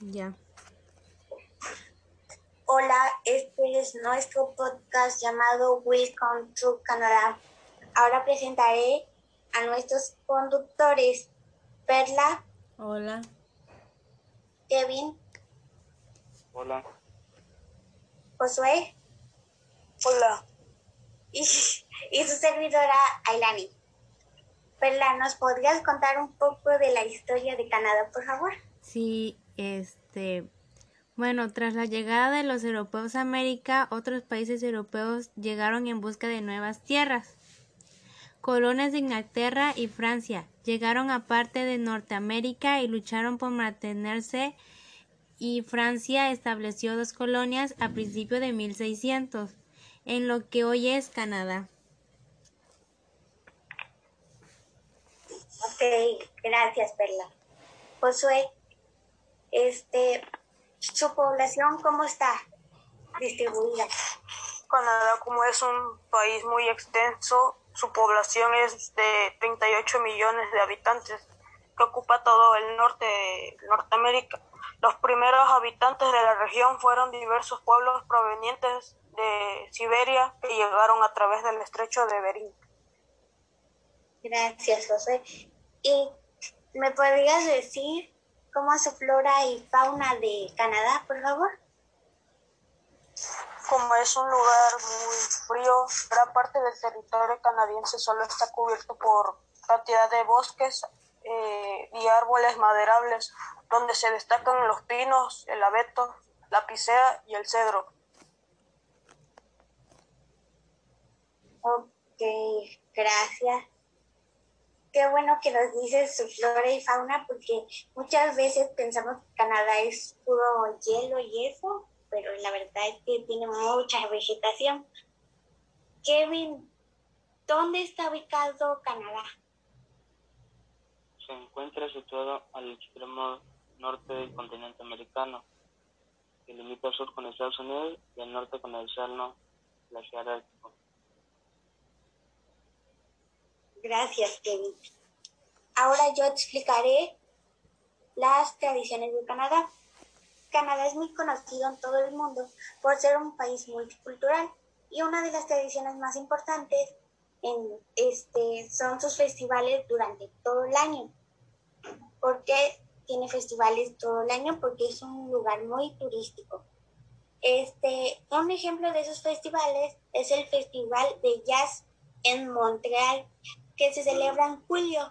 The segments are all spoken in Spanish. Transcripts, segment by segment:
Ya. Hola, este es nuestro podcast llamado Welcome to Canadá. Ahora presentaré a nuestros conductores. Perla. Hola. Kevin. Hola. Josué. Hola. Y, y su servidora Ailani. Perla, ¿nos podrías contar un poco de la historia de Canadá, por favor? Sí, este, bueno, tras la llegada de los europeos a América, otros países europeos llegaron en busca de nuevas tierras. Colonias de Inglaterra y Francia llegaron a parte de Norteamérica y lucharon por mantenerse y Francia estableció dos colonias a principios de 1600 en lo que hoy es Canadá. Ok, gracias, Perla. Josué, este, ¿su población cómo está distribuida? Canadá, como es un país muy extenso, su población es de 38 millones de habitantes, que ocupa todo el norte de Norteamérica. Los primeros habitantes de la región fueron diversos pueblos provenientes de Siberia que llegaron a través del estrecho de Bering. Gracias, José. ¿Y me podrías decir cómo es su flora y fauna de Canadá, por favor? Como es un lugar muy frío, gran parte del territorio canadiense solo está cubierto por cantidad de bosques eh, y árboles maderables, donde se destacan los pinos, el abeto, la picea y el cedro. Ok, gracias. Qué bueno que nos dices su flora y fauna, porque muchas veces pensamos que Canadá es puro hielo y eso, pero la verdad es que tiene mucha vegetación. Kevin, ¿dónde está ubicado Canadá? Se encuentra situado al extremo norte del continente americano, que limita al sur con Estados Unidos y al norte con el Océano Glaciar Ártico. Gracias, Kevin. Ahora yo explicaré las tradiciones de Canadá. Canadá es muy conocido en todo el mundo por ser un país multicultural y una de las tradiciones más importantes en este, son sus festivales durante todo el año. ¿Por qué tiene festivales todo el año? Porque es un lugar muy turístico. Este, un ejemplo de esos festivales es el Festival de Jazz en Montreal, que se celebra en julio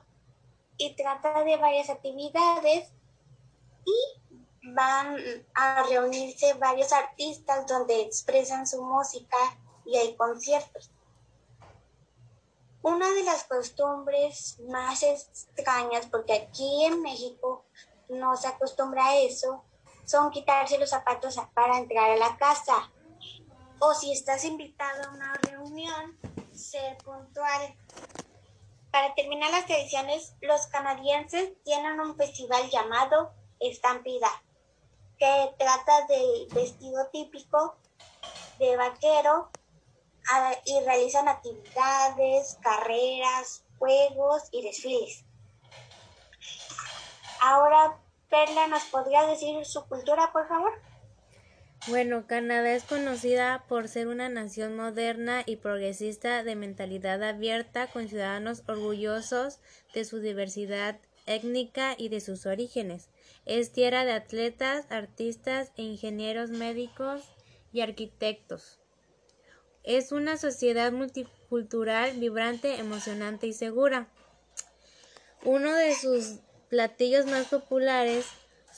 y trata de varias actividades y van a reunirse varios artistas donde expresan su música y hay conciertos. Una de las costumbres más extrañas, porque aquí en México no se acostumbra a eso, son quitarse los zapatos para entrar a la casa. O si estás invitado a una reunión, ser puntual. Para terminar las tradiciones, los canadienses tienen un festival llamado Estampida, que trata del vestido típico de vaquero y realizan actividades, carreras, juegos y desfiles. Ahora, Perla, ¿nos podría decir su cultura, por favor? Bueno, Canadá es conocida por ser una nación moderna y progresista de mentalidad abierta, con ciudadanos orgullosos de su diversidad étnica y de sus orígenes. Es tierra de atletas, artistas e ingenieros médicos y arquitectos. Es una sociedad multicultural, vibrante, emocionante y segura. Uno de sus platillos más populares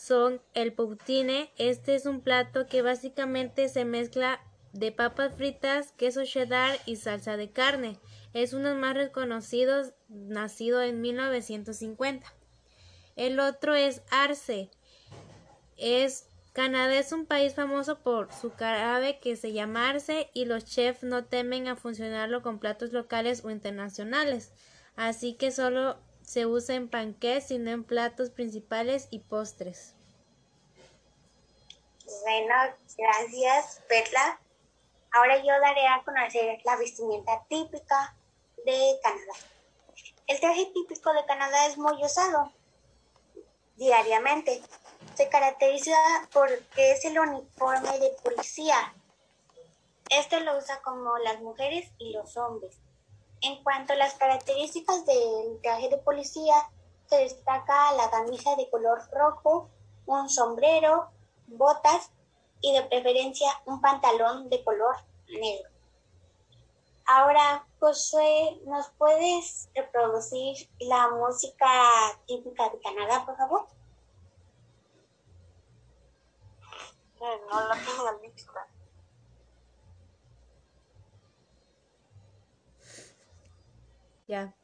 son el poutine. Este es un plato que básicamente se mezcla de papas fritas, queso cheddar y salsa de carne. Es uno de los más reconocidos, nacido en 1950. El otro es arce. Es Canadá es un país famoso por su carabe que se llama arce y los chefs no temen a funcionarlo con platos locales o internacionales. Así que solo se usa en panqués, sino en platos principales y postres. Bueno, gracias, Perla. Ahora yo daré a conocer la vestimenta típica de Canadá. El traje típico de Canadá es muy usado diariamente. se caracteriza porque es el uniforme de policía. Este lo usa como las mujeres y los hombres. En cuanto a las características del traje de policía, se destaca la camisa de color rojo, un sombrero, botas y de preferencia un pantalón de color negro. Ahora, Josué, ¿nos puedes reproducir la música típica de Canadá, por favor? Eh, no la tengo lista. Ya.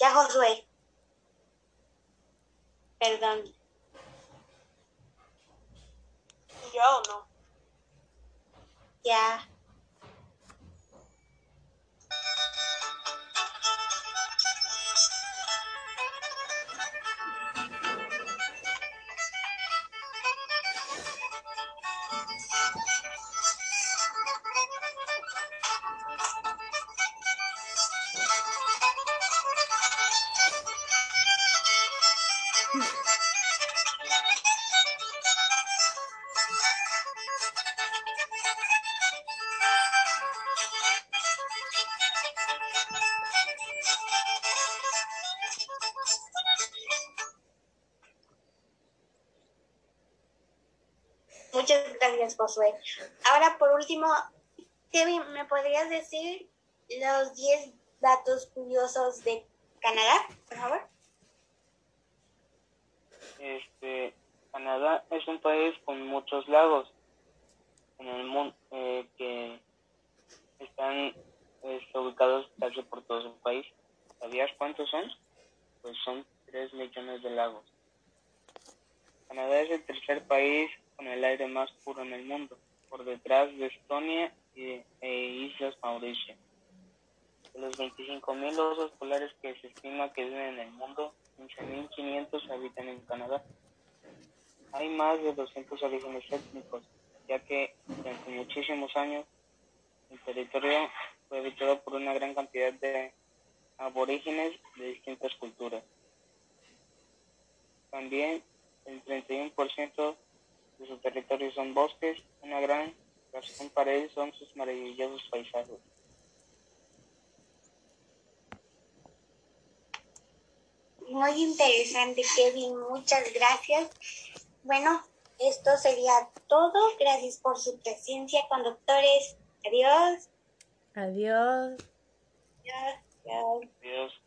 Ya, Josué. Perdón. ¿Ya o no? Ya. Muchas gracias, Josué. Ahora, por último, Kevin, ¿me podrías decir los 10 datos curiosos de Canadá, por favor? Este, Canadá es un país con muchos lagos en el mundo eh, que están este, ubicados casi por todo el país. ¿Sabías cuántos son? Pues son 3 millones de lagos. Canadá es el tercer país con el aire más puro en el mundo, por detrás de Estonia y, e Islas Mauricio. De los 25.000 osos polares que se estima que viven en el mundo, 15.500 habitan en Canadá. Hay más de 200 orígenes étnicos, ya que durante muchísimos años el territorio fue habitado por una gran cantidad de aborígenes de distintas culturas. También el 31% de su territorio son bosques, una gran razón para él son sus maravillosos paisajes. Muy interesante, Kevin. Muchas gracias. Bueno, esto sería todo. Gracias por su presencia, conductores. Adiós. Adiós. Adiós. Adiós. Adiós.